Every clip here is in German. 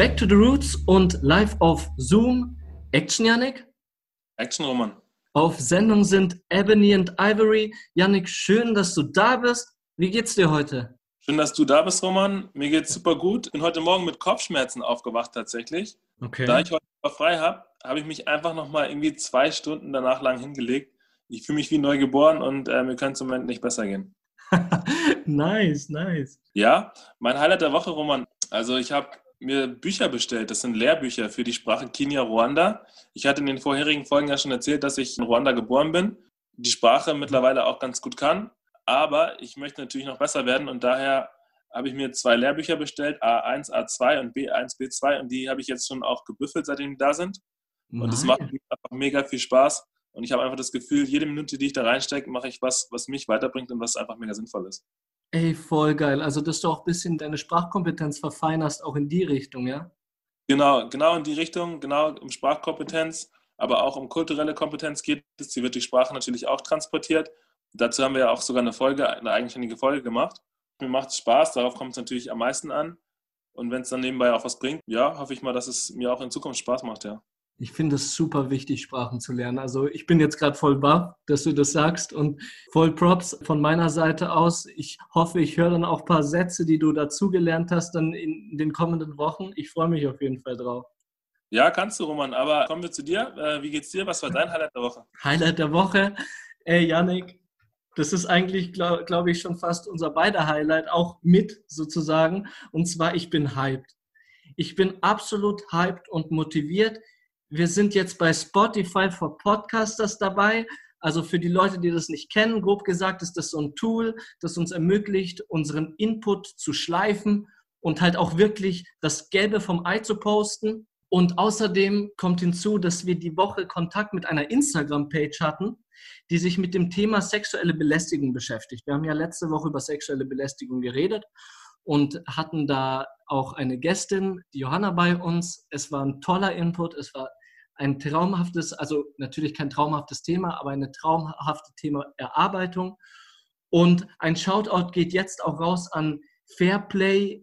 Back to the Roots und live auf Zoom. Action, Yannick? Action, Roman. Auf Sendung sind Ebony und Ivory. Yannick, schön, dass du da bist. Wie geht's dir heute? Schön, dass du da bist, Roman. Mir geht's super gut. Bin heute Morgen mit Kopfschmerzen aufgewacht tatsächlich. Okay. Da ich heute frei habe, habe ich mich einfach nochmal irgendwie zwei Stunden danach lang hingelegt. Ich fühle mich wie neu geboren und äh, mir könnte es im Moment nicht besser gehen. nice, nice. Ja, mein Highlight der Woche, Roman. Also ich habe mir Bücher bestellt. Das sind Lehrbücher für die Sprache Kenia-Ruanda. Ich hatte in den vorherigen Folgen ja schon erzählt, dass ich in Ruanda geboren bin, die Sprache mittlerweile auch ganz gut kann. Aber ich möchte natürlich noch besser werden und daher habe ich mir zwei Lehrbücher bestellt, A1, A2 und B1, B2 und die habe ich jetzt schon auch gebüffelt, seitdem die da sind. Und es macht mir einfach mega viel Spaß. Und ich habe einfach das Gefühl, jede Minute, die ich da reinstecke, mache ich was, was mich weiterbringt und was einfach mega sinnvoll ist. Ey, voll geil. Also, dass du auch ein bisschen deine Sprachkompetenz verfeinerst, auch in die Richtung, ja? Genau, genau in die Richtung, genau um Sprachkompetenz, aber auch um kulturelle Kompetenz geht es. Die wird die Sprache natürlich auch transportiert. Dazu haben wir ja auch sogar eine Folge, eine eigenständige Folge gemacht. Mir macht es Spaß, darauf kommt es natürlich am meisten an. Und wenn es dann nebenbei auch was bringt, ja, hoffe ich mal, dass es mir auch in Zukunft Spaß macht, ja. Ich finde es super wichtig, Sprachen zu lernen. Also ich bin jetzt gerade voll baff, dass du das sagst und voll Props von meiner Seite aus. Ich hoffe, ich höre dann auch ein paar Sätze, die du dazugelernt hast, dann in den kommenden Wochen. Ich freue mich auf jeden Fall drauf. Ja, kannst du, Roman. Aber kommen wir zu dir. Äh, wie geht's dir? Was war dein Highlight der Woche? Highlight der Woche? Ey, Yannick, das ist eigentlich, glaube glaub ich, schon fast unser beider Highlight, auch mit sozusagen. Und zwar, ich bin hyped. Ich bin absolut hyped und motiviert. Wir sind jetzt bei Spotify for Podcasters dabei. Also für die Leute, die das nicht kennen, grob gesagt, ist das so ein Tool, das uns ermöglicht, unseren Input zu schleifen und halt auch wirklich das Gelbe vom Ei zu posten. Und außerdem kommt hinzu, dass wir die Woche Kontakt mit einer Instagram-Page hatten, die sich mit dem Thema sexuelle Belästigung beschäftigt. Wir haben ja letzte Woche über sexuelle Belästigung geredet und hatten da auch eine Gästin, die Johanna, bei uns. Es war ein toller Input, es war ein traumhaftes, also natürlich kein traumhaftes Thema, aber eine traumhafte Thema Erarbeitung. Und ein Shoutout geht jetzt auch raus an Fairplay-GD.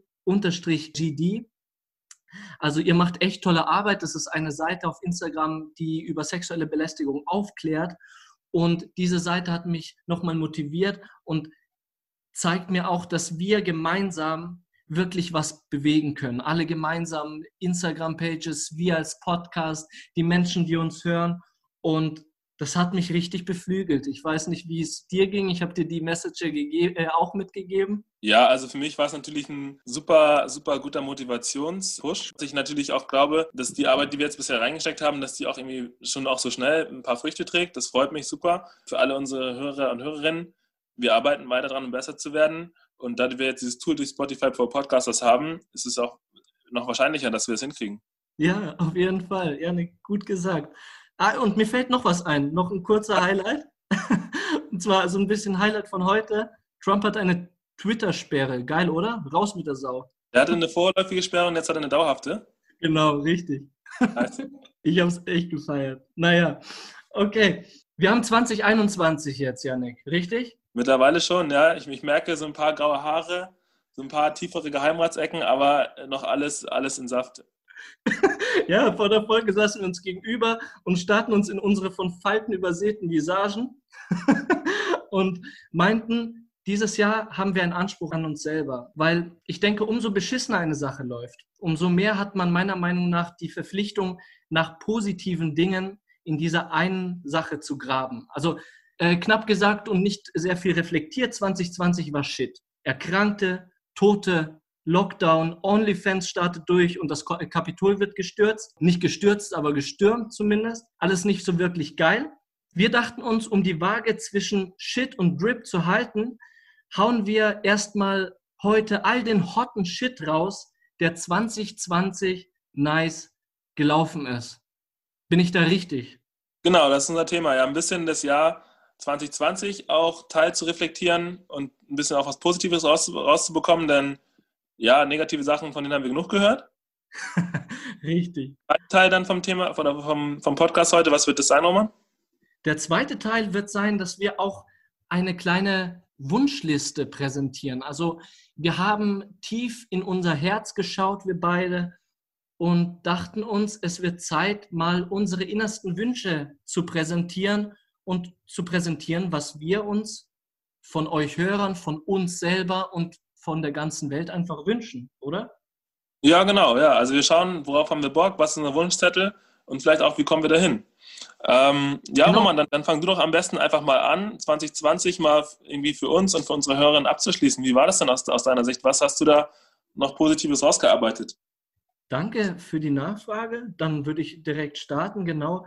Also ihr macht echt tolle Arbeit. Das ist eine Seite auf Instagram, die über sexuelle Belästigung aufklärt. Und diese Seite hat mich nochmal motiviert und zeigt mir auch, dass wir gemeinsam wirklich was bewegen können. Alle gemeinsam Instagram-Pages, wir als Podcast, die Menschen, die uns hören. Und das hat mich richtig beflügelt. Ich weiß nicht, wie es dir ging. Ich habe dir die Message äh, auch mitgegeben. Ja, also für mich war es natürlich ein super, super guter Motivationspush. Ich natürlich auch glaube, dass die Arbeit, die wir jetzt bisher reingesteckt haben, dass die auch irgendwie schon auch so schnell ein paar Früchte trägt. Das freut mich super. Für alle unsere Hörer und Hörerinnen. Wir arbeiten weiter daran, um besser zu werden. Und da wir jetzt dieses Tool durch Spotify for Podcasters haben, ist es auch noch wahrscheinlicher, dass wir es hinkriegen. Ja, auf jeden Fall. Ja, gut gesagt. Ah, und mir fällt noch was ein. Noch ein kurzer Highlight. und zwar so ein bisschen Highlight von heute. Trump hat eine Twitter-Sperre. Geil, oder? Raus mit der Sau. Er hatte eine vorläufige Sperre und jetzt hat er eine dauerhafte. Genau, richtig. ich habe es echt gefeiert. Naja, okay. Wir haben 2021 jetzt, Janik, richtig? Mittlerweile schon, ja. Ich, ich merke so ein paar graue Haare, so ein paar tiefere Geheimratsecken, aber noch alles, alles in Saft. ja, vor der Folge saßen wir uns gegenüber und starrten uns in unsere von Falten übersäten Visagen und meinten, dieses Jahr haben wir einen Anspruch an uns selber, weil ich denke, umso beschissener eine Sache läuft, umso mehr hat man meiner Meinung nach die Verpflichtung, nach positiven Dingen in dieser einen Sache zu graben. Also äh, knapp gesagt und nicht sehr viel reflektiert, 2020 war Shit. Erkrankte, Tote, Lockdown, OnlyFans startet durch und das Kapitol wird gestürzt. Nicht gestürzt, aber gestürmt zumindest. Alles nicht so wirklich geil. Wir dachten uns, um die Waage zwischen Shit und Drip zu halten, hauen wir erstmal heute all den hotten Shit raus, der 2020 nice gelaufen ist. Bin ich da richtig? Genau, das ist unser Thema. Ja, ein bisschen das Jahr 2020 auch teil zu reflektieren und ein bisschen auch was Positives raus, rauszubekommen, denn ja, negative Sachen, von denen haben wir genug gehört. Richtig. Ein Teil dann vom Thema, vom, vom Podcast heute, was wird das sein, Roman? Der zweite Teil wird sein, dass wir auch eine kleine Wunschliste präsentieren. Also wir haben tief in unser Herz geschaut, wir beide, und dachten uns, es wird Zeit, mal unsere innersten Wünsche zu präsentieren und zu präsentieren, was wir uns von euch Hörern, von uns selber und von der ganzen Welt einfach wünschen, oder? Ja, genau, ja. Also wir schauen, worauf haben wir Bock, was ist unser Wunschzettel und vielleicht auch, wie kommen wir dahin. Ähm, ja, genau. Roman, dann, dann fang du doch am besten einfach mal an, 2020 mal irgendwie für uns und für unsere Hörerinnen abzuschließen. Wie war das denn aus, aus deiner Sicht? Was hast du da noch Positives rausgearbeitet? Danke für die Nachfrage. Dann würde ich direkt starten. Genau.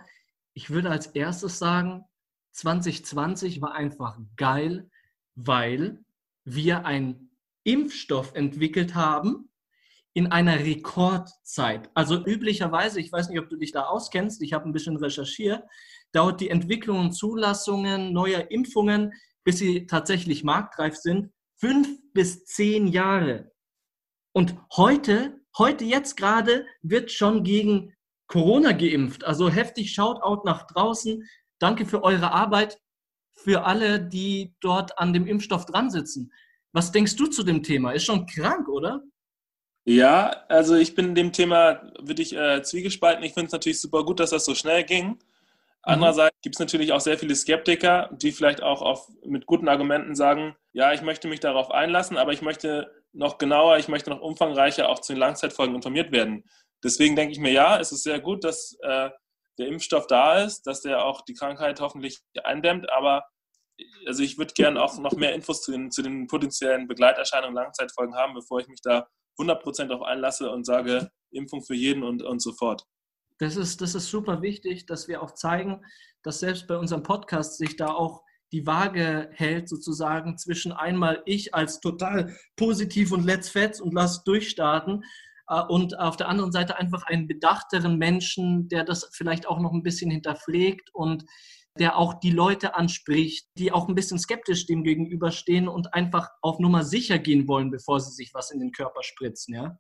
Ich würde als erstes sagen, 2020 war einfach geil, weil wir einen Impfstoff entwickelt haben in einer Rekordzeit. Also üblicherweise, ich weiß nicht, ob du dich da auskennst, ich habe ein bisschen recherchiert, dauert die Entwicklung und Zulassungen neuer Impfungen, bis sie tatsächlich marktreif sind, fünf bis zehn Jahre. Und heute Heute, jetzt gerade, wird schon gegen Corona geimpft. Also heftig Shoutout nach draußen. Danke für eure Arbeit, für alle, die dort an dem Impfstoff dran sitzen. Was denkst du zu dem Thema? Ist schon krank, oder? Ja, also ich bin dem Thema wirklich äh, zwiegespalten. Ich finde es natürlich super gut, dass das so schnell ging. Mhm. Andererseits gibt es natürlich auch sehr viele Skeptiker, die vielleicht auch auf, mit guten Argumenten sagen, ja, ich möchte mich darauf einlassen, aber ich möchte noch genauer, ich möchte noch umfangreicher auch zu den Langzeitfolgen informiert werden. Deswegen denke ich mir, ja, es ist sehr gut, dass äh, der Impfstoff da ist, dass der auch die Krankheit hoffentlich eindämmt, aber also ich würde gerne auch noch mehr Infos zu den, zu den potenziellen Begleiterscheinungen Langzeitfolgen haben, bevor ich mich da 100% darauf einlasse und sage, Impfung für jeden und, und so fort. Das ist, das ist super wichtig, dass wir auch zeigen, dass selbst bei unserem Podcast sich da auch die Waage hält, sozusagen zwischen einmal ich als total positiv und let's fetz und lass durchstarten und auf der anderen Seite einfach einen bedachteren Menschen, der das vielleicht auch noch ein bisschen hinterfragt und der auch die Leute anspricht, die auch ein bisschen skeptisch dem gegenüberstehen und einfach auf Nummer sicher gehen wollen, bevor sie sich was in den Körper spritzen, ja?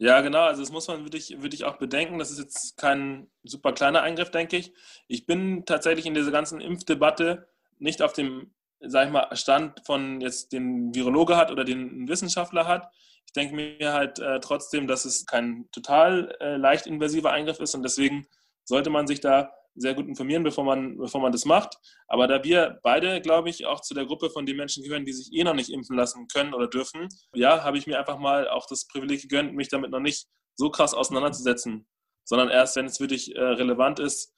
Ja, genau. Also das muss man wirklich, wirklich auch bedenken. Das ist jetzt kein super kleiner Eingriff, denke ich. Ich bin tatsächlich in dieser ganzen Impfdebatte nicht auf dem, sag ich mal, Stand von jetzt den Virologe hat oder den Wissenschaftler hat. Ich denke mir halt äh, trotzdem, dass es kein total äh, leicht invasiver Eingriff ist und deswegen sollte man sich da sehr gut informieren, bevor man, bevor man das macht. Aber da wir beide, glaube ich, auch zu der Gruppe von den Menschen gehören, die sich eh noch nicht impfen lassen können oder dürfen, ja, habe ich mir einfach mal auch das Privileg gegönnt, mich damit noch nicht so krass auseinanderzusetzen, sondern erst, wenn es wirklich äh, relevant ist,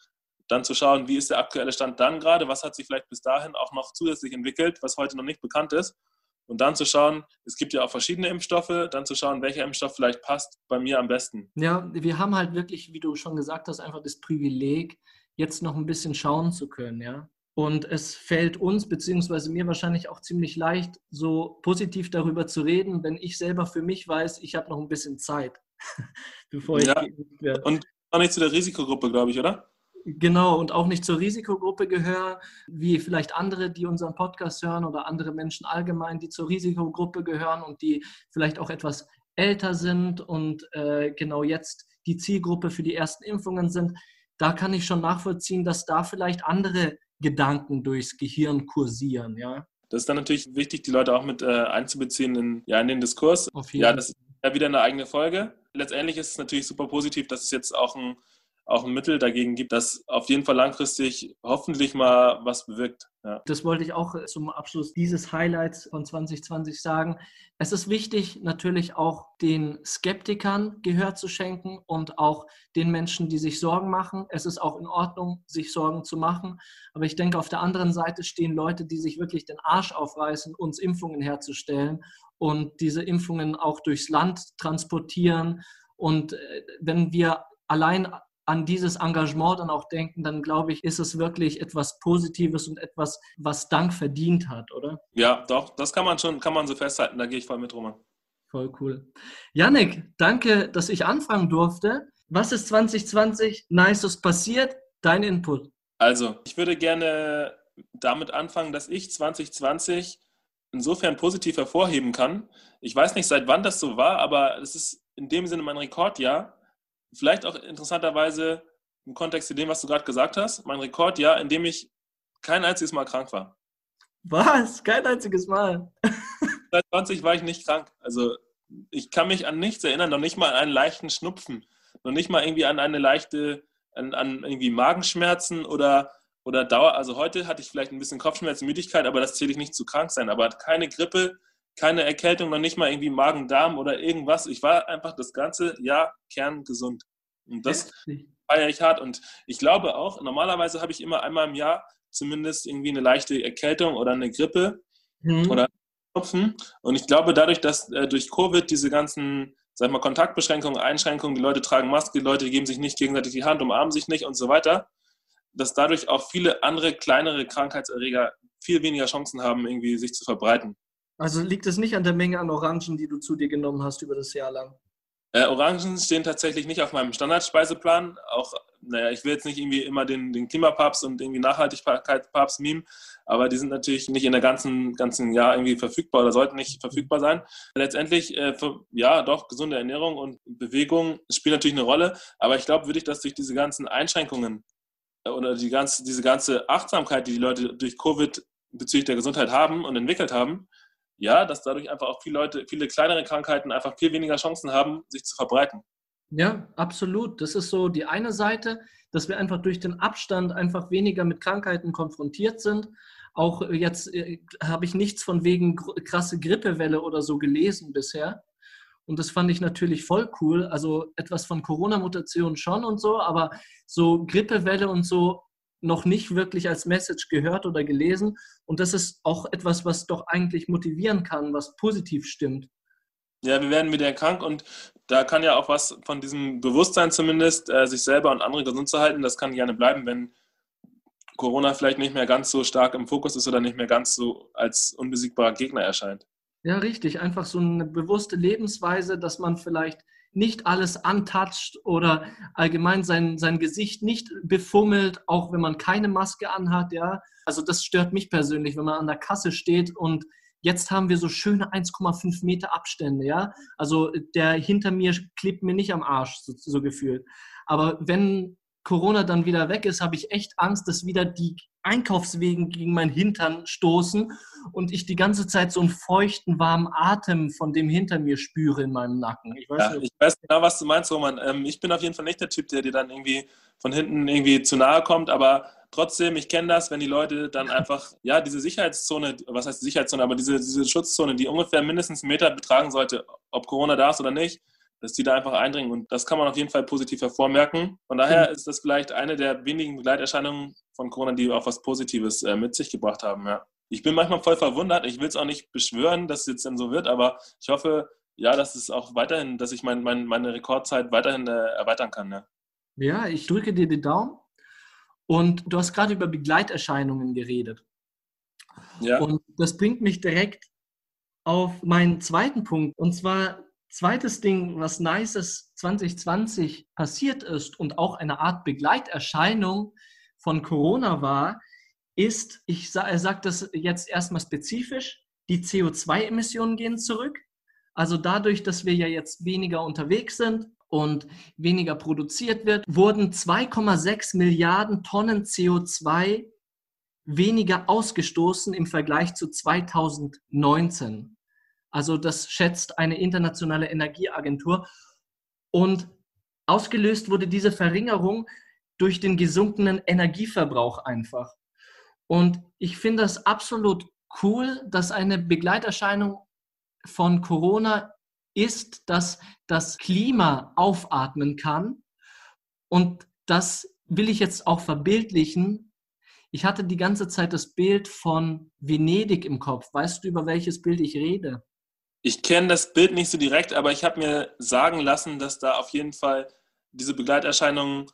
dann zu schauen, wie ist der aktuelle Stand dann gerade, was hat sich vielleicht bis dahin auch noch zusätzlich entwickelt, was heute noch nicht bekannt ist. Und dann zu schauen, es gibt ja auch verschiedene Impfstoffe, dann zu schauen, welcher Impfstoff vielleicht passt bei mir am besten. Ja, wir haben halt wirklich, wie du schon gesagt hast, einfach das Privileg, jetzt noch ein bisschen schauen zu können, ja. Und es fällt uns, beziehungsweise mir wahrscheinlich auch ziemlich leicht, so positiv darüber zu reden, wenn ich selber für mich weiß, ich habe noch ein bisschen Zeit, bevor ich ja. werde. Und auch nicht zu der Risikogruppe, glaube ich, oder? Genau, und auch nicht zur Risikogruppe gehören, wie vielleicht andere, die unseren Podcast hören oder andere Menschen allgemein, die zur Risikogruppe gehören und die vielleicht auch etwas älter sind und äh, genau jetzt die Zielgruppe für die ersten Impfungen sind. Da kann ich schon nachvollziehen, dass da vielleicht andere Gedanken durchs Gehirn kursieren, ja. Das ist dann natürlich wichtig, die Leute auch mit äh, einzubeziehen in, ja, in den Diskurs. ja, das ist ja wieder eine eigene Folge. Letztendlich ist es natürlich super positiv, dass es jetzt auch ein auch ein Mittel dagegen gibt, das auf jeden Fall langfristig hoffentlich mal was bewirkt. Ja. Das wollte ich auch zum Abschluss dieses Highlights von 2020 sagen. Es ist wichtig, natürlich auch den Skeptikern Gehör zu schenken und auch den Menschen, die sich Sorgen machen. Es ist auch in Ordnung, sich Sorgen zu machen. Aber ich denke, auf der anderen Seite stehen Leute, die sich wirklich den Arsch aufreißen, uns Impfungen herzustellen und diese Impfungen auch durchs Land transportieren. Und äh, wenn wir allein an dieses Engagement dann auch denken, dann glaube ich, ist es wirklich etwas Positives und etwas, was Dank verdient hat, oder? Ja, doch, das kann man schon, kann man so festhalten, da gehe ich voll mit, Roman. Voll cool. Yannick, danke, dass ich anfangen durfte. Was ist 2020 Nices passiert? Dein Input. Also, ich würde gerne damit anfangen, dass ich 2020 insofern positiv hervorheben kann. Ich weiß nicht, seit wann das so war, aber es ist in dem Sinne mein Rekordjahr Vielleicht auch interessanterweise im Kontext zu dem, was du gerade gesagt hast, mein Rekordjahr, in dem ich kein einziges Mal krank war. Was? Kein einziges Mal? Seit 20 war ich nicht krank. Also ich kann mich an nichts erinnern, noch nicht mal an einen leichten Schnupfen. noch nicht mal irgendwie an eine leichte, an, an irgendwie Magenschmerzen oder, oder Dauer. Also heute hatte ich vielleicht ein bisschen Kopfschmerzen, Müdigkeit, aber das zähle ich nicht zu krank sein. Aber keine Grippe, keine Erkältung, noch nicht mal irgendwie Magen-Darm oder irgendwas. Ich war einfach das ganze Jahr kerngesund. Und das feiere ich hart. Und ich glaube auch, normalerweise habe ich immer einmal im Jahr zumindest irgendwie eine leichte Erkältung oder eine Grippe mhm. oder Kopfen. Und ich glaube, dadurch, dass äh, durch Covid diese ganzen, sag mal, Kontaktbeschränkungen, Einschränkungen, die Leute tragen Maske, die Leute geben sich nicht gegenseitig die Hand, umarmen sich nicht und so weiter, dass dadurch auch viele andere kleinere Krankheitserreger viel weniger Chancen haben, irgendwie sich zu verbreiten. Also liegt es nicht an der Menge an Orangen, die du zu dir genommen hast über das Jahr lang? Äh, Orangen stehen tatsächlich nicht auf meinem Standardspeiseplan. Auch, naja, ich will jetzt nicht irgendwie immer den, den Klimapapst und irgendwie Nachhaltigkeitspapst meme, aber die sind natürlich nicht in der ganzen, ganzen Jahr irgendwie verfügbar oder sollten nicht verfügbar sein. Letztendlich, äh, für, ja, doch, gesunde Ernährung und Bewegung spielen natürlich eine Rolle, aber ich glaube wirklich, dass durch diese ganzen Einschränkungen äh, oder die ganze, diese ganze Achtsamkeit, die die Leute durch Covid bezüglich der Gesundheit haben und entwickelt haben, ja, dass dadurch einfach auch viele Leute, viele kleinere Krankheiten einfach viel weniger Chancen haben, sich zu verbreiten. Ja, absolut. Das ist so die eine Seite, dass wir einfach durch den Abstand einfach weniger mit Krankheiten konfrontiert sind. Auch jetzt äh, habe ich nichts von wegen krasse Grippewelle oder so gelesen bisher. Und das fand ich natürlich voll cool. Also etwas von Corona-Mutation schon und so, aber so Grippewelle und so noch nicht wirklich als Message gehört oder gelesen. Und das ist auch etwas, was doch eigentlich motivieren kann, was positiv stimmt. Ja, wir werden wieder krank und da kann ja auch was von diesem Bewusstsein zumindest, äh, sich selber und andere gesund zu halten, das kann gerne bleiben, wenn Corona vielleicht nicht mehr ganz so stark im Fokus ist oder nicht mehr ganz so als unbesiegbarer Gegner erscheint. Ja, richtig. Einfach so eine bewusste Lebensweise, dass man vielleicht nicht alles antatscht oder allgemein sein, sein Gesicht nicht befummelt, auch wenn man keine Maske anhat, ja. Also das stört mich persönlich, wenn man an der Kasse steht und jetzt haben wir so schöne 1,5 Meter Abstände, ja. Also der hinter mir klebt mir nicht am Arsch, so, so gefühlt. Aber wenn Corona dann wieder weg ist, habe ich echt Angst, dass wieder die Einkaufswegen gegen meinen Hintern stoßen und ich die ganze Zeit so einen feuchten, warmen Atem von dem hinter mir spüre in meinem Nacken. Ich weiß, ja, nicht, ich weiß genau, was du meinst, Roman. Ähm, ich bin auf jeden Fall nicht der Typ, der dir dann irgendwie von hinten irgendwie zu nahe kommt, aber trotzdem, ich kenne das, wenn die Leute dann einfach, ja, diese Sicherheitszone, was heißt Sicherheitszone, aber diese, diese Schutzzone, die ungefähr mindestens einen Meter betragen sollte, ob Corona da ist oder nicht, dass die da einfach eindringen. Und das kann man auf jeden Fall positiv hervormerken. Von daher mhm. ist das vielleicht eine der wenigen Begleiterscheinungen von Corona, die auch was Positives äh, mit sich gebracht haben. Ja. Ich bin manchmal voll verwundert. Ich will es auch nicht beschwören, dass es jetzt dann so wird, aber ich hoffe, ja, dass es auch weiterhin, dass ich mein, mein, meine Rekordzeit weiterhin äh, erweitern kann. Ja. ja, ich drücke dir den Daumen. Und du hast gerade über Begleiterscheinungen geredet. Ja. Und das bringt mich direkt auf meinen zweiten Punkt. Und zwar Zweites Ding, was Nices 2020 passiert ist und auch eine Art Begleiterscheinung von Corona war, ist, ich sage das jetzt erstmal spezifisch, die CO2-Emissionen gehen zurück. Also dadurch, dass wir ja jetzt weniger unterwegs sind und weniger produziert wird, wurden 2,6 Milliarden Tonnen CO2 weniger ausgestoßen im Vergleich zu 2019. Also das schätzt eine internationale Energieagentur. Und ausgelöst wurde diese Verringerung durch den gesunkenen Energieverbrauch einfach. Und ich finde das absolut cool, dass eine Begleiterscheinung von Corona ist, dass das Klima aufatmen kann. Und das will ich jetzt auch verbildlichen. Ich hatte die ganze Zeit das Bild von Venedig im Kopf. Weißt du, über welches Bild ich rede? Ich kenne das Bild nicht so direkt, aber ich habe mir sagen lassen, dass da auf jeden Fall diese Begleiterscheinungen,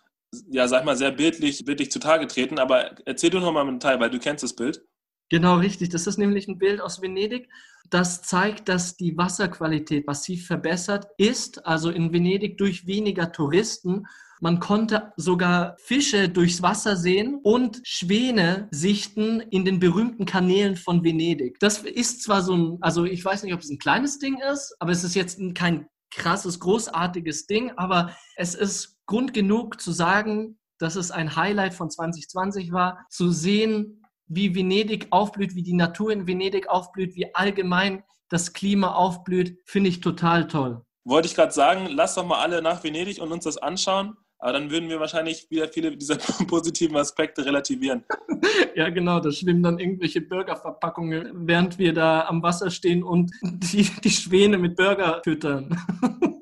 ja, sag mal, sehr bildlich, bildlich zutage treten. Aber erzähl du noch mal im Detail, weil du kennst das Bild. Genau, richtig. Das ist nämlich ein Bild aus Venedig. Das zeigt, dass die Wasserqualität massiv verbessert ist, also in Venedig durch weniger Touristen man konnte sogar Fische durchs Wasser sehen und Schwäne sichten in den berühmten Kanälen von Venedig. Das ist zwar so ein, also ich weiß nicht, ob es ein kleines Ding ist, aber es ist jetzt kein krasses, großartiges Ding, aber es ist Grund genug zu sagen, dass es ein Highlight von 2020 war, zu sehen, wie Venedig aufblüht, wie die Natur in Venedig aufblüht, wie allgemein das Klima aufblüht, finde ich total toll. wollte ich gerade sagen, lass doch mal alle nach Venedig und uns das anschauen. Aber dann würden wir wahrscheinlich wieder viele dieser positiven Aspekte relativieren. Ja, genau. Da schwimmen dann irgendwelche Burgerverpackungen, während wir da am Wasser stehen und die, die Schwäne mit Burger füttern.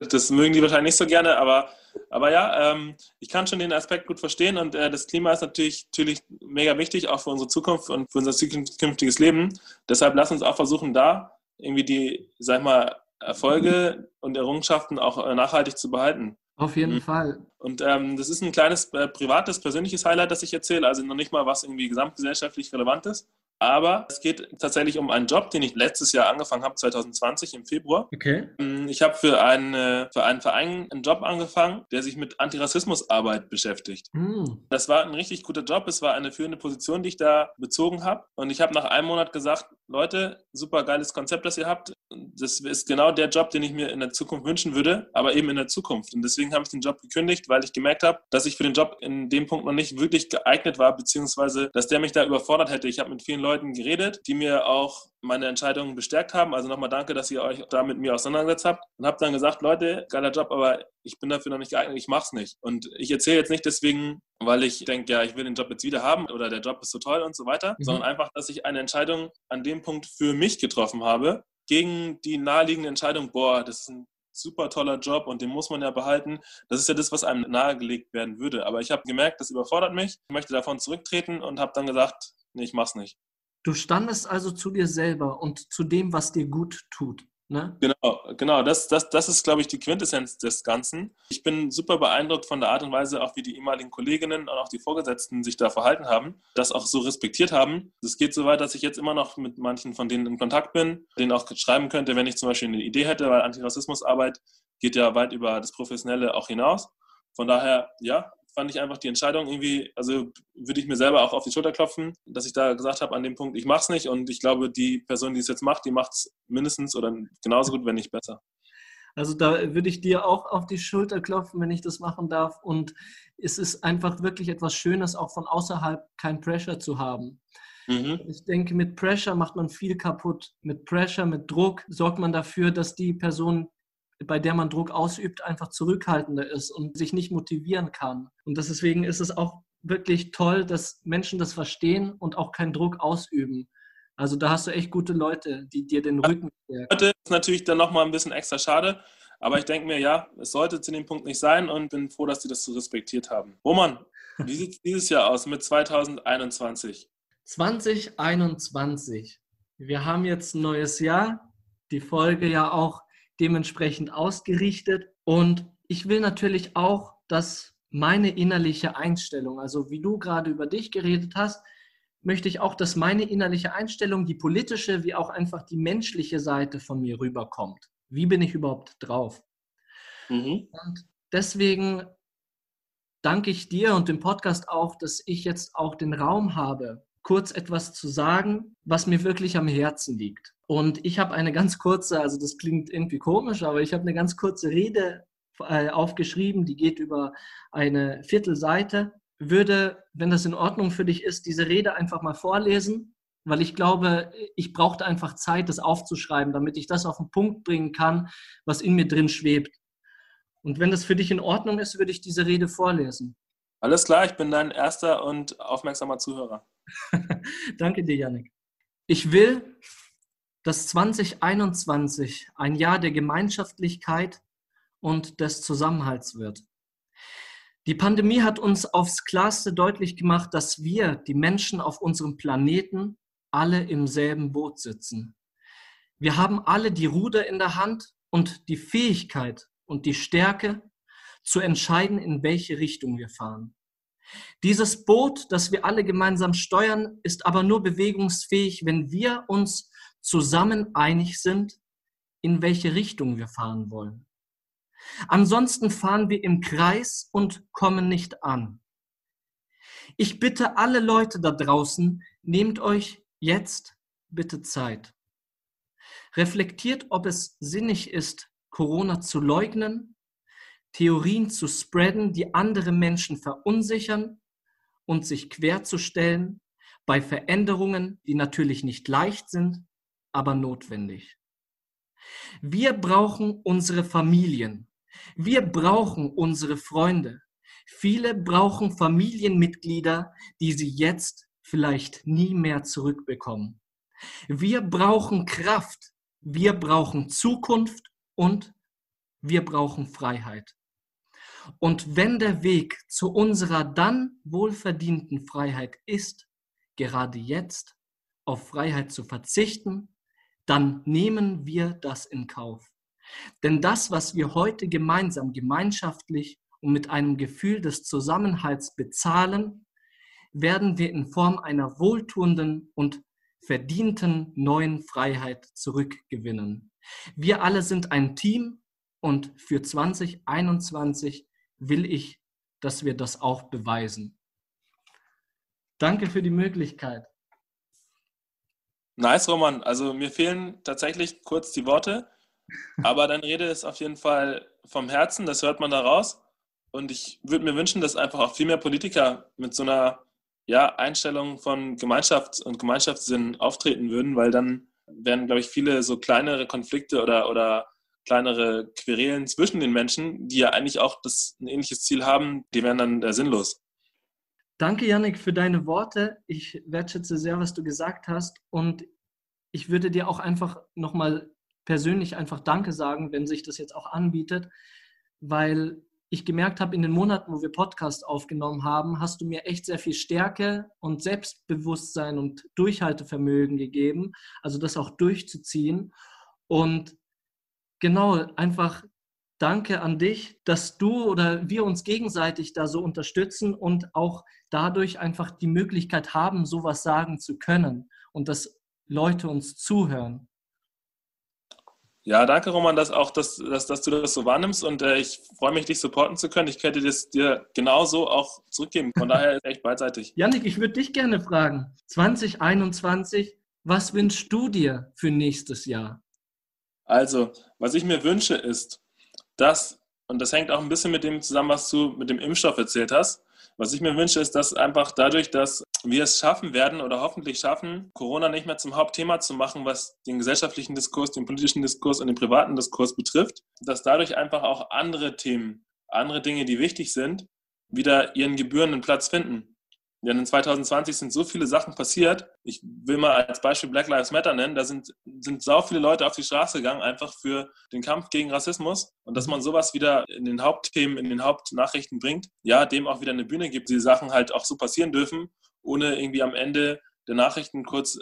Das mögen die wahrscheinlich nicht so gerne, aber, aber ja, ähm, ich kann schon den Aspekt gut verstehen und äh, das Klima ist natürlich, natürlich mega wichtig, auch für unsere Zukunft und für unser zukünftiges Leben. Deshalb lass uns auch versuchen, da irgendwie die, sag ich mal, Erfolge und Errungenschaften auch äh, nachhaltig zu behalten. Auf jeden mhm. Fall. Und ähm, das ist ein kleines äh, privates, persönliches Highlight, das ich erzähle, also noch nicht mal was irgendwie gesamtgesellschaftlich relevant ist. Aber es geht tatsächlich um einen Job, den ich letztes Jahr angefangen habe, 2020 im Februar. Okay. Ähm, ich habe für, einen, für einen Verein einen Job angefangen, der sich mit Antirassismusarbeit beschäftigt. Mm. Das war ein richtig guter Job. Es war eine führende Position, die ich da bezogen habe. Und ich habe nach einem Monat gesagt, Leute, super geiles Konzept, das ihr habt. Das ist genau der Job, den ich mir in der Zukunft wünschen würde, aber eben in der Zukunft. Und deswegen habe ich den Job gekündigt, weil ich gemerkt habe, dass ich für den Job in dem Punkt noch nicht wirklich geeignet war, beziehungsweise dass der mich da überfordert hätte. Ich habe mit vielen Leuten geredet, die mir auch meine Entscheidungen bestärkt haben. Also nochmal danke, dass ihr euch da mit mir auseinandergesetzt habt und habe dann gesagt, Leute, geiler Job, aber ich bin dafür noch nicht geeignet, ich mache es nicht. Und ich erzähle jetzt nicht deswegen, weil ich denke, ja, ich will den Job jetzt wieder haben oder der Job ist so toll und so weiter, mhm. sondern einfach, dass ich eine Entscheidung an dem Punkt für mich getroffen habe, gegen die naheliegende Entscheidung, boah, das ist ein super toller Job und den muss man ja behalten. Das ist ja das, was einem nahegelegt werden würde. Aber ich habe gemerkt, das überfordert mich. Ich möchte davon zurücktreten und habe dann gesagt, nee, ich mach's nicht. Du standest also zu dir selber und zu dem, was dir gut tut. Ne? Genau, genau. Das, das, das ist, glaube ich, die Quintessenz des Ganzen. Ich bin super beeindruckt von der Art und Weise, auch wie die ehemaligen Kolleginnen und auch die Vorgesetzten sich da verhalten haben, das auch so respektiert haben. Es geht so weit, dass ich jetzt immer noch mit manchen von denen in Kontakt bin, denen auch schreiben könnte, wenn ich zum Beispiel eine Idee hätte, weil Antirassismusarbeit geht ja weit über das Professionelle auch hinaus. Von daher, ja, fand ich einfach die Entscheidung irgendwie, also würde ich mir selber auch auf die Schulter klopfen, dass ich da gesagt habe an dem Punkt, ich mache es nicht und ich glaube, die Person, die es jetzt macht, die macht es mindestens oder genauso gut, wenn nicht besser. Also da würde ich dir auch auf die Schulter klopfen, wenn ich das machen darf. Und es ist einfach wirklich etwas Schönes, auch von außerhalb kein Pressure zu haben. Mhm. Ich denke, mit Pressure macht man viel kaputt. Mit Pressure, mit Druck sorgt man dafür, dass die Person bei der man Druck ausübt, einfach zurückhaltender ist und sich nicht motivieren kann. Und deswegen ist es auch wirklich toll, dass Menschen das verstehen und auch keinen Druck ausüben. Also da hast du echt gute Leute, die dir den Rücken stärken. Heute ist natürlich dann nochmal ein bisschen extra schade, aber ich denke mir, ja, es sollte zu dem Punkt nicht sein und bin froh, dass die das so respektiert haben. Roman, wie sieht es dieses Jahr aus mit 2021? 2021. Wir haben jetzt ein neues Jahr. Die Folge ja auch dementsprechend ausgerichtet. Und ich will natürlich auch, dass meine innerliche Einstellung, also wie du gerade über dich geredet hast, möchte ich auch, dass meine innerliche Einstellung, die politische wie auch einfach die menschliche Seite von mir rüberkommt. Wie bin ich überhaupt drauf? Mhm. Und deswegen danke ich dir und dem Podcast auch, dass ich jetzt auch den Raum habe, kurz etwas zu sagen, was mir wirklich am Herzen liegt. Und ich habe eine ganz kurze, also das klingt irgendwie komisch, aber ich habe eine ganz kurze Rede äh, aufgeschrieben, die geht über eine Viertelseite. Würde, wenn das in Ordnung für dich ist, diese Rede einfach mal vorlesen, weil ich glaube, ich brauchte einfach Zeit, das aufzuschreiben, damit ich das auf den Punkt bringen kann, was in mir drin schwebt. Und wenn das für dich in Ordnung ist, würde ich diese Rede vorlesen. Alles klar, ich bin dein erster und aufmerksamer Zuhörer. Danke dir, Janik. Ich will, dass 2021 ein Jahr der Gemeinschaftlichkeit und des Zusammenhalts wird. Die Pandemie hat uns aufs Klarste deutlich gemacht, dass wir, die Menschen auf unserem Planeten, alle im selben Boot sitzen. Wir haben alle die Ruder in der Hand und die Fähigkeit und die Stärke zu entscheiden, in welche Richtung wir fahren. Dieses Boot, das wir alle gemeinsam steuern, ist aber nur bewegungsfähig, wenn wir uns zusammen einig sind, in welche Richtung wir fahren wollen. Ansonsten fahren wir im Kreis und kommen nicht an. Ich bitte alle Leute da draußen, nehmt euch jetzt bitte Zeit. Reflektiert, ob es sinnig ist, Corona zu leugnen, Theorien zu spreaden, die andere Menschen verunsichern und sich querzustellen bei Veränderungen, die natürlich nicht leicht sind, aber notwendig. Wir brauchen unsere Familien. Wir brauchen unsere Freunde. Viele brauchen Familienmitglieder, die sie jetzt vielleicht nie mehr zurückbekommen. Wir brauchen Kraft. Wir brauchen Zukunft und wir brauchen Freiheit. Und wenn der Weg zu unserer dann wohlverdienten Freiheit ist, gerade jetzt auf Freiheit zu verzichten, dann nehmen wir das in Kauf. Denn das, was wir heute gemeinsam, gemeinschaftlich und mit einem Gefühl des Zusammenhalts bezahlen, werden wir in Form einer wohltuenden und verdienten neuen Freiheit zurückgewinnen. Wir alle sind ein Team und für 2021 will ich, dass wir das auch beweisen. Danke für die Möglichkeit. Nice, Roman. Also mir fehlen tatsächlich kurz die Worte, aber deine Rede ist auf jeden Fall vom Herzen, das hört man da raus. Und ich würde mir wünschen, dass einfach auch viel mehr Politiker mit so einer ja, Einstellung von Gemeinschaft und Gemeinschaftssinn auftreten würden, weil dann werden, glaube ich, viele so kleinere Konflikte oder, oder kleinere Querelen zwischen den Menschen, die ja eigentlich auch das, ein ähnliches Ziel haben, die wären dann äh, sinnlos. Danke, Yannick, für deine Worte. Ich wertschätze sehr, was du gesagt hast. Und ich würde dir auch einfach nochmal persönlich einfach Danke sagen, wenn sich das jetzt auch anbietet, weil ich gemerkt habe, in den Monaten, wo wir Podcast aufgenommen haben, hast du mir echt sehr viel Stärke und Selbstbewusstsein und Durchhaltevermögen gegeben, also das auch durchzuziehen. Und genau, einfach danke an dich, dass du oder wir uns gegenseitig da so unterstützen und auch dadurch einfach die Möglichkeit haben, sowas sagen zu können und dass Leute uns zuhören. Ja, danke Roman, dass auch dass, dass, dass du das so wahrnimmst und äh, ich freue mich, dich supporten zu können. Ich könnte das dir genauso auch zurückgeben. Von daher ist echt beidseitig. Janik, ich würde dich gerne fragen. 2021, was wünschst du dir für nächstes Jahr? Also, was ich mir wünsche, ist, dass, und das hängt auch ein bisschen mit dem zusammen, was du mit dem Impfstoff erzählt hast, was ich mir wünsche, ist, dass einfach dadurch, dass wir es schaffen werden oder hoffentlich schaffen, Corona nicht mehr zum Hauptthema zu machen, was den gesellschaftlichen Diskurs, den politischen Diskurs und den privaten Diskurs betrifft, dass dadurch einfach auch andere Themen, andere Dinge, die wichtig sind, wieder ihren gebührenden Platz finden. Denn in 2020 sind so viele Sachen passiert. Ich will mal als Beispiel Black Lives Matter nennen. Da sind, sind sau viele Leute auf die Straße gegangen, einfach für den Kampf gegen Rassismus. Und dass man sowas wieder in den Hauptthemen, in den Hauptnachrichten bringt, ja, dem auch wieder eine Bühne gibt, die Sachen halt auch so passieren dürfen, ohne irgendwie am Ende der Nachrichten kurz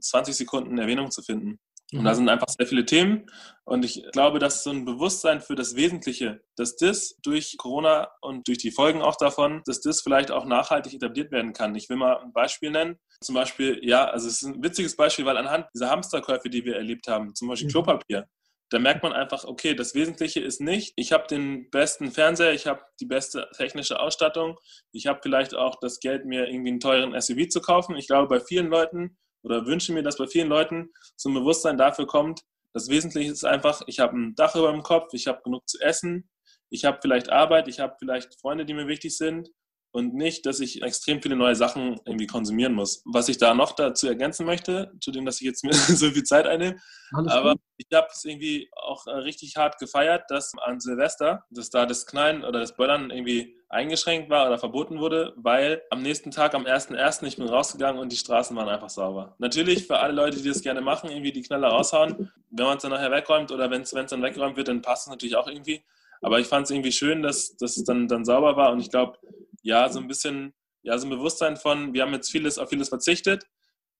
20 äh, Sekunden Erwähnung zu finden. Und da mhm. sind einfach sehr viele Themen. Und ich glaube, dass so ein Bewusstsein für das Wesentliche, dass das durch Corona und durch die Folgen auch davon, dass das vielleicht auch nachhaltig etabliert werden kann. Ich will mal ein Beispiel nennen. Zum Beispiel, ja, also es ist ein witziges Beispiel, weil anhand dieser Hamsterkäufe, die wir erlebt haben, zum Beispiel mhm. Klopapier, da merkt man einfach, okay, das Wesentliche ist nicht, ich habe den besten Fernseher, ich habe die beste technische Ausstattung, ich habe vielleicht auch das Geld, mir irgendwie einen teuren SUV zu kaufen. Ich glaube, bei vielen Leuten oder wünsche mir, dass bei vielen Leuten zum Bewusstsein dafür kommt, das Wesentliche ist einfach, ich habe ein Dach über dem Kopf, ich habe genug zu essen, ich habe vielleicht Arbeit, ich habe vielleicht Freunde, die mir wichtig sind und nicht, dass ich extrem viele neue Sachen irgendwie konsumieren muss. Was ich da noch dazu ergänzen möchte, zu dem, dass ich jetzt mir so viel Zeit einnehme, Alles aber gut. ich habe es irgendwie auch äh, richtig hart gefeiert, dass an Silvester, dass da das Knallen oder das Böllern irgendwie eingeschränkt war oder verboten wurde, weil am nächsten Tag, am 1.1., ich bin rausgegangen und die Straßen waren einfach sauber. Natürlich für alle Leute, die das gerne machen, irgendwie die Knaller raushauen. Wenn man es dann nachher wegräumt oder wenn es dann weggeräumt wird, dann passt es natürlich auch irgendwie. Aber ich fand es irgendwie schön, dass, dass es dann, dann sauber war und ich glaube, ja, so ein bisschen, ja, so ein Bewusstsein von, wir haben jetzt vieles auf vieles verzichtet.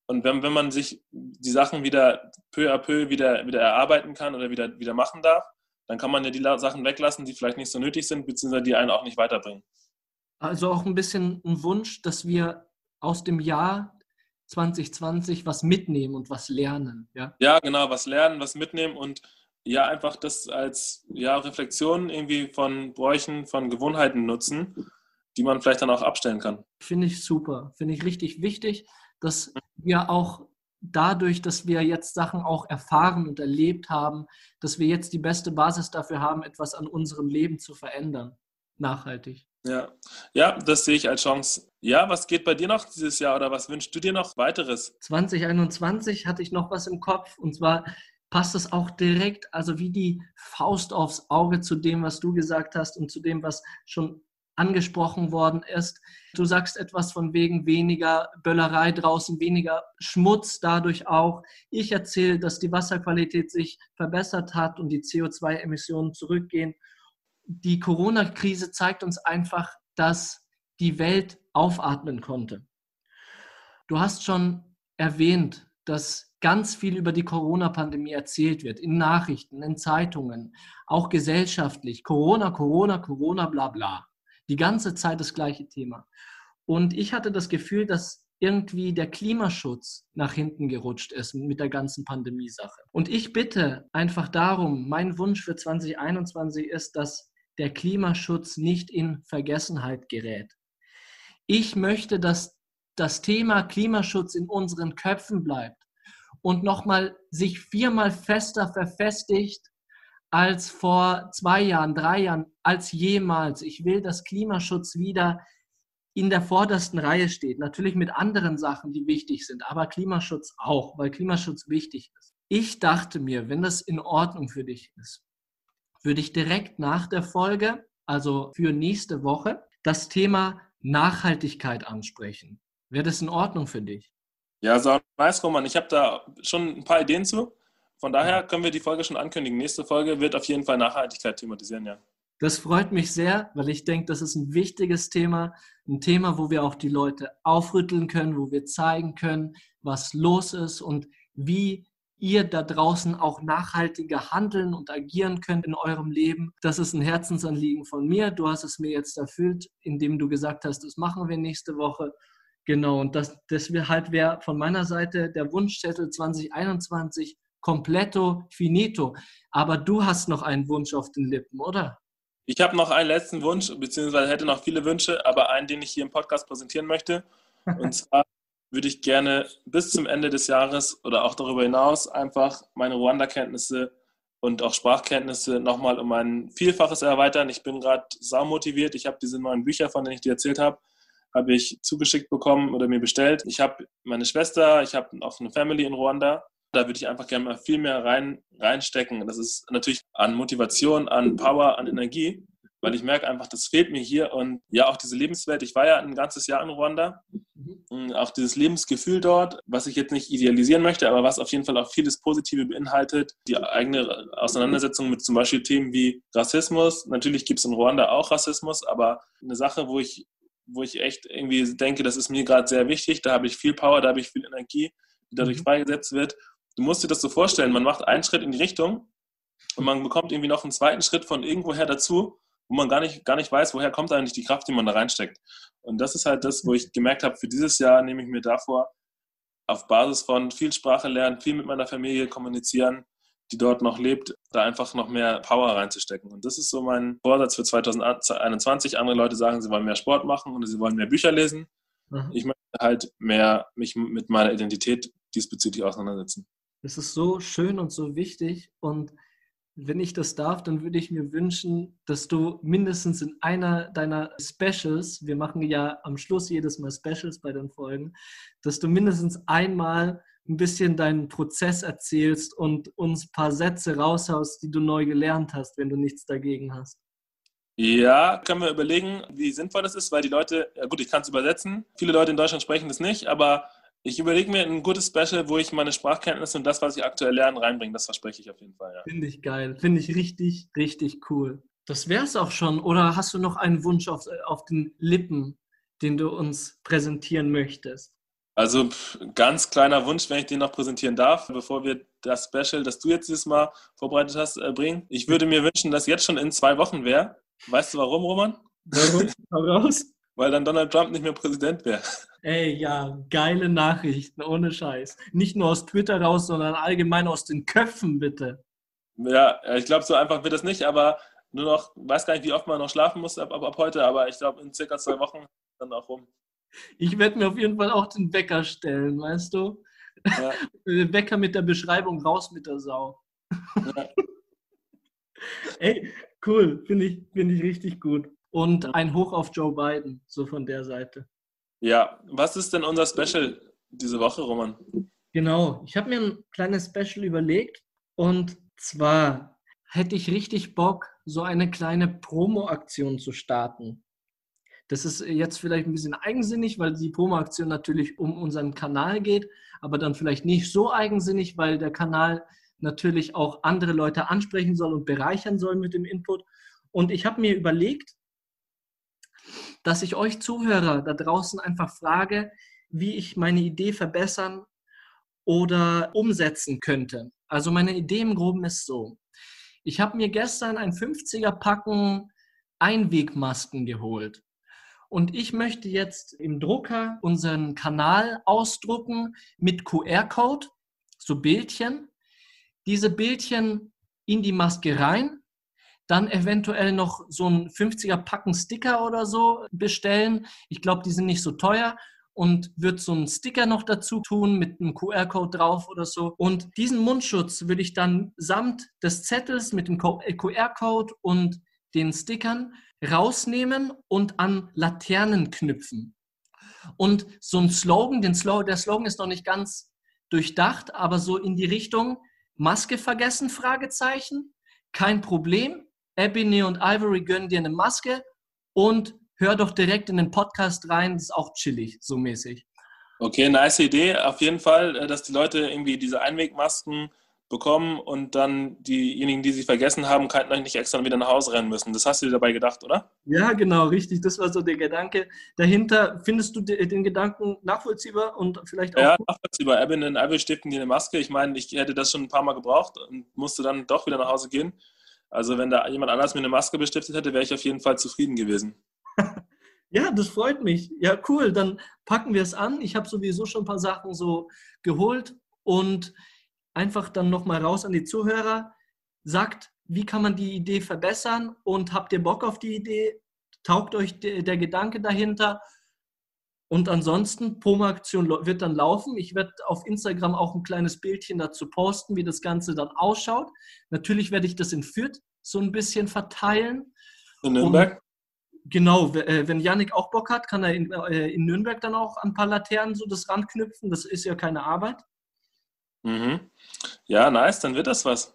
Und wenn, wenn man sich die Sachen wieder peu à peu wieder, wieder erarbeiten kann oder wieder, wieder machen darf, dann kann man ja die Sachen weglassen, die vielleicht nicht so nötig sind, beziehungsweise die einen auch nicht weiterbringen. Also auch ein bisschen ein Wunsch, dass wir aus dem Jahr 2020 was mitnehmen und was lernen. Ja, ja genau, was lernen, was mitnehmen und ja, einfach das als ja, Reflexion irgendwie von Bräuchen, von Gewohnheiten nutzen die man vielleicht dann auch abstellen kann. Finde ich super, finde ich richtig wichtig, dass wir auch dadurch, dass wir jetzt Sachen auch erfahren und erlebt haben, dass wir jetzt die beste Basis dafür haben, etwas an unserem Leben zu verändern, nachhaltig. Ja, ja, das sehe ich als Chance. Ja, was geht bei dir noch dieses Jahr oder was wünschst du dir noch weiteres? 2021 hatte ich noch was im Kopf und zwar passt es auch direkt, also wie die Faust aufs Auge zu dem, was du gesagt hast und zu dem, was schon angesprochen worden ist. Du sagst etwas von wegen weniger Böllerei draußen, weniger Schmutz dadurch auch. Ich erzähle, dass die Wasserqualität sich verbessert hat und die CO2-Emissionen zurückgehen. Die Corona-Krise zeigt uns einfach, dass die Welt aufatmen konnte. Du hast schon erwähnt, dass ganz viel über die Corona-Pandemie erzählt wird, in Nachrichten, in Zeitungen, auch gesellschaftlich. Corona, Corona, Corona, bla bla. Die ganze Zeit das gleiche Thema. Und ich hatte das Gefühl, dass irgendwie der Klimaschutz nach hinten gerutscht ist mit der ganzen Pandemie-Sache. Und ich bitte einfach darum, mein Wunsch für 2021 ist, dass der Klimaschutz nicht in Vergessenheit gerät. Ich möchte, dass das Thema Klimaschutz in unseren Köpfen bleibt und nochmal sich viermal fester verfestigt als vor zwei Jahren, drei Jahren, als jemals. Ich will, dass Klimaschutz wieder in der vordersten Reihe steht. Natürlich mit anderen Sachen, die wichtig sind, aber Klimaschutz auch, weil Klimaschutz wichtig ist. Ich dachte mir, wenn das in Ordnung für dich ist, würde ich direkt nach der Folge, also für nächste Woche, das Thema Nachhaltigkeit ansprechen. Wäre das in Ordnung für dich? Ja, so nice, Roman. Ich habe da schon ein paar Ideen zu. Von daher können wir die Folge schon ankündigen. Nächste Folge wird auf jeden Fall Nachhaltigkeit thematisieren, ja. Das freut mich sehr, weil ich denke, das ist ein wichtiges Thema, ein Thema, wo wir auch die Leute aufrütteln können, wo wir zeigen können, was los ist und wie ihr da draußen auch nachhaltiger handeln und agieren könnt in eurem Leben. Das ist ein Herzensanliegen von mir. Du hast es mir jetzt erfüllt, indem du gesagt hast, das machen wir nächste Woche. Genau, und das, das halt wäre von meiner Seite der Wunschzettel 2021 completo finito. Aber du hast noch einen Wunsch auf den Lippen, oder? Ich habe noch einen letzten Wunsch, beziehungsweise hätte noch viele Wünsche, aber einen, den ich hier im Podcast präsentieren möchte. Und zwar würde ich gerne bis zum Ende des Jahres oder auch darüber hinaus einfach meine Ruanda-Kenntnisse und auch Sprachkenntnisse nochmal um ein Vielfaches erweitern. Ich bin gerade saumotiviert. Ich habe diese neuen Bücher, von denen ich dir erzählt habe, habe ich zugeschickt bekommen oder mir bestellt. Ich habe meine Schwester, ich habe auch eine Family in Ruanda da würde ich einfach gerne mal viel mehr rein, reinstecken. Das ist natürlich an Motivation, an Power, an Energie, weil ich merke einfach, das fehlt mir hier und ja, auch diese Lebenswelt. Ich war ja ein ganzes Jahr in Ruanda. Mhm. Auch dieses Lebensgefühl dort, was ich jetzt nicht idealisieren möchte, aber was auf jeden Fall auch vieles Positive beinhaltet. Die eigene Auseinandersetzung mit zum Beispiel Themen wie Rassismus. Natürlich gibt es in Ruanda auch Rassismus, aber eine Sache, wo ich, wo ich echt irgendwie denke, das ist mir gerade sehr wichtig. Da habe ich viel Power, da habe ich viel Energie, die dadurch mhm. freigesetzt wird du musst dir das so vorstellen, man macht einen Schritt in die Richtung und man bekommt irgendwie noch einen zweiten Schritt von irgendwoher dazu, wo man gar nicht, gar nicht weiß, woher kommt eigentlich die Kraft, die man da reinsteckt. Und das ist halt das, wo ich gemerkt habe, für dieses Jahr nehme ich mir davor, auf Basis von viel Sprache lernen, viel mit meiner Familie kommunizieren, die dort noch lebt, da einfach noch mehr Power reinzustecken. Und das ist so mein Vorsatz für 2021. Andere Leute sagen, sie wollen mehr Sport machen und sie wollen mehr Bücher lesen. Mhm. Ich möchte halt mehr mich mit meiner Identität diesbezüglich auseinandersetzen. Das ist so schön und so wichtig. Und wenn ich das darf, dann würde ich mir wünschen, dass du mindestens in einer deiner Specials, wir machen ja am Schluss jedes Mal Specials bei den Folgen, dass du mindestens einmal ein bisschen deinen Prozess erzählst und uns ein paar Sätze raushaust, die du neu gelernt hast, wenn du nichts dagegen hast. Ja, können wir überlegen, wie sinnvoll das ist, weil die Leute, ja gut, ich kann es übersetzen. Viele Leute in Deutschland sprechen das nicht, aber ich überlege mir ein gutes Special, wo ich meine Sprachkenntnisse und das, was ich aktuell lerne, reinbringe. Das verspreche ich auf jeden Fall. Ja. Finde ich geil. Finde ich richtig, richtig cool. Das wäre es auch schon. Oder hast du noch einen Wunsch auf, auf den Lippen, den du uns präsentieren möchtest? Also ganz kleiner Wunsch, wenn ich den noch präsentieren darf, bevor wir das Special, das du jetzt dieses Mal vorbereitet hast, äh, bringen. Ich würde mir wünschen, dass jetzt schon in zwei Wochen wäre. Weißt du warum, Roman? Warum? raus. Weil dann Donald Trump nicht mehr Präsident wäre. Ey, ja, geile Nachrichten, ohne Scheiß. Nicht nur aus Twitter raus, sondern allgemein aus den Köpfen, bitte. Ja, ich glaube, so einfach wird es nicht, aber nur noch, weiß gar nicht, wie oft man noch schlafen muss ab, ab, ab heute, aber ich glaube, in circa zwei Wochen dann auch rum. Ich werde mir auf jeden Fall auch den Wecker stellen, weißt du? Ja. Wecker mit der Beschreibung raus mit der Sau. Ja. Ey, cool, finde ich, find ich richtig gut. Und ein Hoch auf Joe Biden, so von der Seite. Ja, was ist denn unser Special diese Woche, Roman? Genau, ich habe mir ein kleines Special überlegt Und zwar hätte ich richtig Bock, so eine kleine Promo-Aktion zu starten. Das ist jetzt vielleicht ein bisschen eigensinnig, weil die Promo-Aktion natürlich um unseren Kanal geht, aber dann vielleicht nicht so eigensinnig, weil der Kanal natürlich auch andere Leute ansprechen soll und bereichern soll mit dem Input. Und ich habe mir überlegt, dass ich euch Zuhörer da draußen einfach frage, wie ich meine Idee verbessern oder umsetzen könnte. Also meine Idee im Groben ist so. Ich habe mir gestern ein 50er Packen Einwegmasken geholt. Und ich möchte jetzt im Drucker unseren Kanal ausdrucken mit QR-Code, so Bildchen. Diese Bildchen in die Maske rein, dann eventuell noch so ein 50er Packen Sticker oder so bestellen. Ich glaube, die sind nicht so teuer und würde so einen Sticker noch dazu tun mit einem QR-Code drauf oder so. Und diesen Mundschutz würde ich dann samt des Zettels mit dem QR-Code und den Stickern rausnehmen und an Laternen knüpfen. Und so ein Slogan, den Slogan, der Slogan ist noch nicht ganz durchdacht, aber so in die Richtung Maske vergessen, Fragezeichen, kein Problem. Ebony und Ivory gönnen dir eine Maske und hör doch direkt in den Podcast rein, das ist auch chillig, so mäßig. Okay, nice Idee. Auf jeden Fall, äh, dass die Leute irgendwie diese Einwegmasken bekommen und dann diejenigen, die sie vergessen haben, könnten nicht extra wieder nach Hause rennen müssen. Das hast du dir dabei gedacht, oder? Ja, genau, richtig. Das war so der Gedanke dahinter. Findest du den Gedanken nachvollziehbar und vielleicht auch? Ja, nachvollziehbar. Eben in Apple stiften die eine Maske. Ich meine, ich hätte das schon ein paar Mal gebraucht und musste dann doch wieder nach Hause gehen. Also wenn da jemand anders mir eine Maske bestiftet hätte, wäre ich auf jeden Fall zufrieden gewesen. ja, das freut mich. Ja, cool. Dann packen wir es an. Ich habe sowieso schon ein paar Sachen so geholt und einfach dann nochmal raus an die Zuhörer. Sagt, wie kann man die Idee verbessern und habt ihr Bock auf die Idee? Taugt euch der, Gedanke dahinter? Und ansonsten, Promo-Aktion wird dann laufen. Ich werde auf Instagram auch ein kleines Bildchen dazu posten, wie das Ganze dann ausschaut. Natürlich werde ich das in Fürth so ein bisschen verteilen. In Nürnberg? Genau, äh, wenn Yannick auch Bock hat, kann er in, äh, in, Nürnberg dann auch an ein paar Laternen so das ranknüpfen. Das ist ja keine Arbeit. Mhm. Ja, nice, dann wird das was.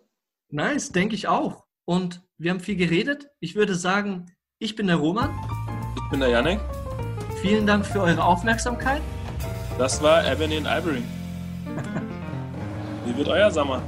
Nice, denke ich auch. Und wir haben viel geredet. Ich würde sagen, ich bin der Roman. Ich bin der Yannick. Vielen Dank für eure Aufmerksamkeit. Das war Ebony and Ivory. Wie wird euer Sommer?